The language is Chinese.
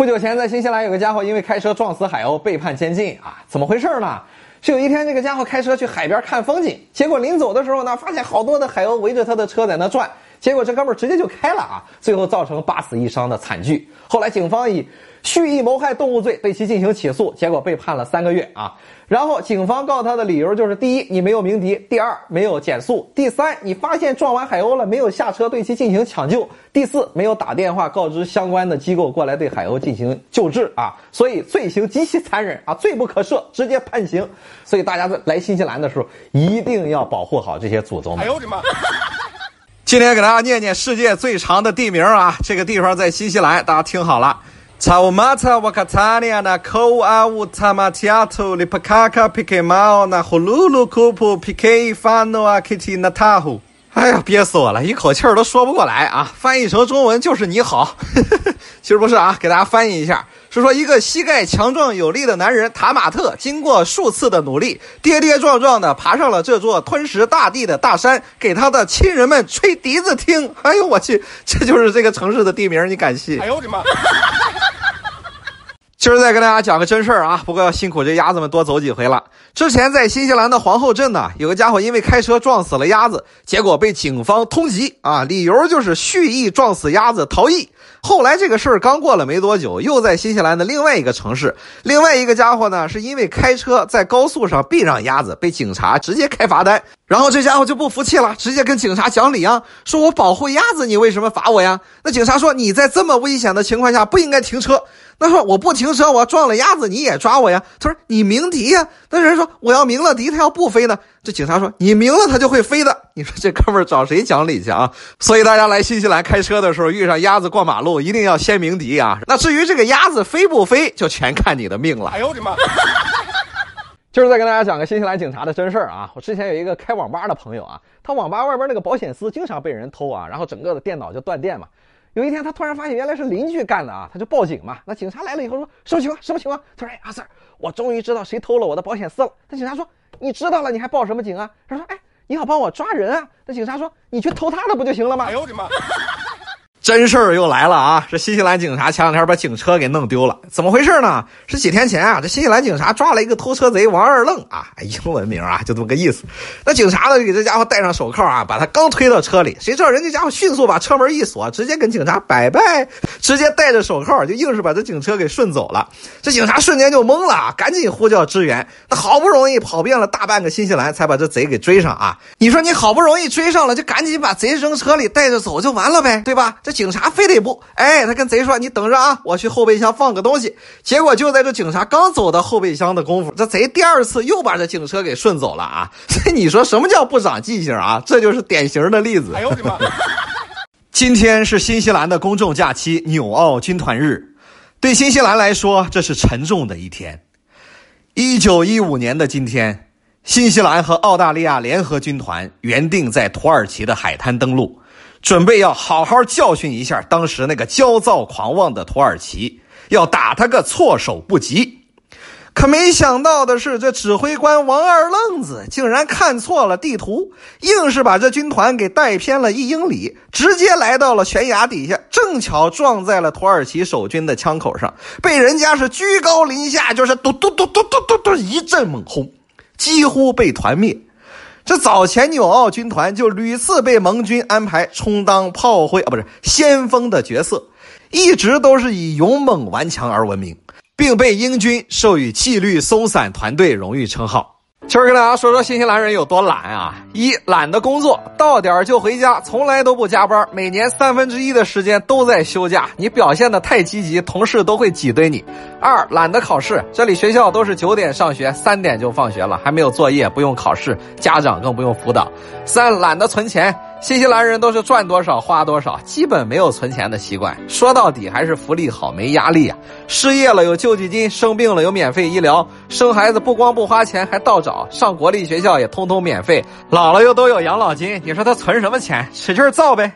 不久前，在新西兰有个家伙因为开车撞死海鸥，被判监禁啊！怎么回事呢？是有一天，这个家伙开车去海边看风景，结果临走的时候呢，发现好多的海鸥围着他的车在那转，结果这哥们儿直接就开了啊！最后造成八死一伤的惨剧。后来警方以蓄意谋害动物罪对其进行起诉，结果被判了三个月啊。然后警方告他的理由就是：第一，你没有鸣笛；第二，没有减速；第三，你发现撞完海鸥了没有下车对其进行抢救；第四，没有打电话告知相关的机构过来对海鸥进行救治啊。所以罪行极其残忍啊，罪不可赦，直接判刑。所以大家在来新西兰的时候一定要保护好这些祖宗。哎呦我的妈！今天给大家念念世界最长的地名啊，这个地方在新西兰，大家听好了。查乌马查瓦卡塔尼亚那科阿乌塔马提亚图里帕卡卡皮克马那呼噜噜库普皮克法诺阿基提那塔胡。哎呀，憋死我了，一口气儿都说不过来啊！翻译成中文就是你好，其实不是啊，给大家翻译一下，是说一个膝盖强壮有力的男人塔马特，经过数次的努力，跌跌撞撞的爬上了这座吞食大地的大山，给他的亲人们吹笛子听。哎呦我去，这就是这个城市的地名，你敢信？哎呦我的妈！今儿再跟大家讲个真事儿啊，不过要辛苦这鸭子们多走几回了。之前在新西兰的皇后镇呢，有个家伙因为开车撞死了鸭子，结果被警方通缉啊，理由就是蓄意撞死鸭子逃逸。后来这个事儿刚过了没多久，又在新西兰的另外一个城市，另外一个家伙呢是因为开车在高速上避让鸭子，被警察直接开罚单。然后这家伙就不服气了，直接跟警察讲理啊，说我保护鸭子，你为什么罚我呀？那警察说你在这么危险的情况下不应该停车。那说我不停车，我撞了鸭子，你也抓我呀？他说你鸣笛呀。那人说我要鸣了笛，他要不飞呢？这警察说你鸣了，他就会飞的。你说这哥们儿找谁讲理去啊？所以大家来新西兰开车的时候，遇上鸭子过马路，一定要先鸣笛啊。那至于这个鸭子飞不飞，就全看你的命了。哎呦我的妈！今儿再跟大家讲个新西兰警察的真事儿啊。我之前有一个开网吧的朋友啊，他网吧外边那个保险丝经常被人偷啊，然后整个的电脑就断电嘛。有一天，他突然发现原来是邻居干的啊，他就报警嘛。那警察来了以后说：“什么情况？什么情况？”他说：“哎，阿 Sir，我终于知道谁偷了我的保险丝了。”那警察说：“你知道了，你还报什么警啊？”他说：“哎，你好，帮我抓人啊。”那警察说：“你去偷他的不就行了吗？”哎呦我的妈！真事儿又来了啊！这新西兰警察前两天把警车给弄丢了，怎么回事呢？是几天前啊，这新西兰警察抓了一个偷车贼王二愣啊，英文名啊，就这么个意思。那警察呢，就给这家伙戴上手铐啊，把他刚推到车里，谁知道人家家伙迅速把车门一锁，直接跟警察拜拜，直接戴着手铐就硬是把这警车给顺走了。这警察瞬间就懵了，赶紧呼叫支援。他好不容易跑遍了大半个新西兰，才把这贼给追上啊！你说你好不容易追上了，就赶紧把贼扔车里带着走就完了呗，对吧？这警察非得不，哎，他跟贼说：“你等着啊，我去后备箱放个东西。”结果就在这警察刚走到后备箱的功夫，这贼第二次又把这警车给顺走了啊！所以你说什么叫不长记性啊？这就是典型的例子。哎呦我的妈！今天是新西兰的公众假期——纽澳军团日，对新西兰来说，这是沉重的一天。一九一五年的今天，新西兰和澳大利亚联合军团原定在土耳其的海滩登陆。准备要好好教训一下当时那个焦躁狂妄的土耳其，要打他个措手不及。可没想到的是，这指挥官王二愣子竟然看错了地图，硬是把这军团给带偏了一英里，直接来到了悬崖底下，正巧撞在了土耳其守军的枪口上，被人家是居高临下，就是嘟嘟嘟嘟嘟嘟嘟一阵猛轰，几乎被团灭。这早前纽澳军团就屡次被盟军安排充当炮灰啊，不是先锋的角色，一直都是以勇猛顽强而闻名，并被英军授予纪律松散团队荣誉称号。今儿跟大家说说新西兰人有多懒啊！一懒得工作，到点儿就回家，从来都不加班，每年三分之一的时间都在休假。你表现的太积极，同事都会挤兑你。二懒得考试，这里学校都是九点上学，三点就放学了，还没有作业，不用考试，家长更不用辅导。三懒得存钱。新西兰人都是赚多少花多少，基本没有存钱的习惯。说到底还是福利好，没压力啊。失业了有救济金，生病了有免费医疗，生孩子不光不花钱，还倒找。上国立学校也通通免费，老了又都有养老金。你说他存什么钱？使劲造呗。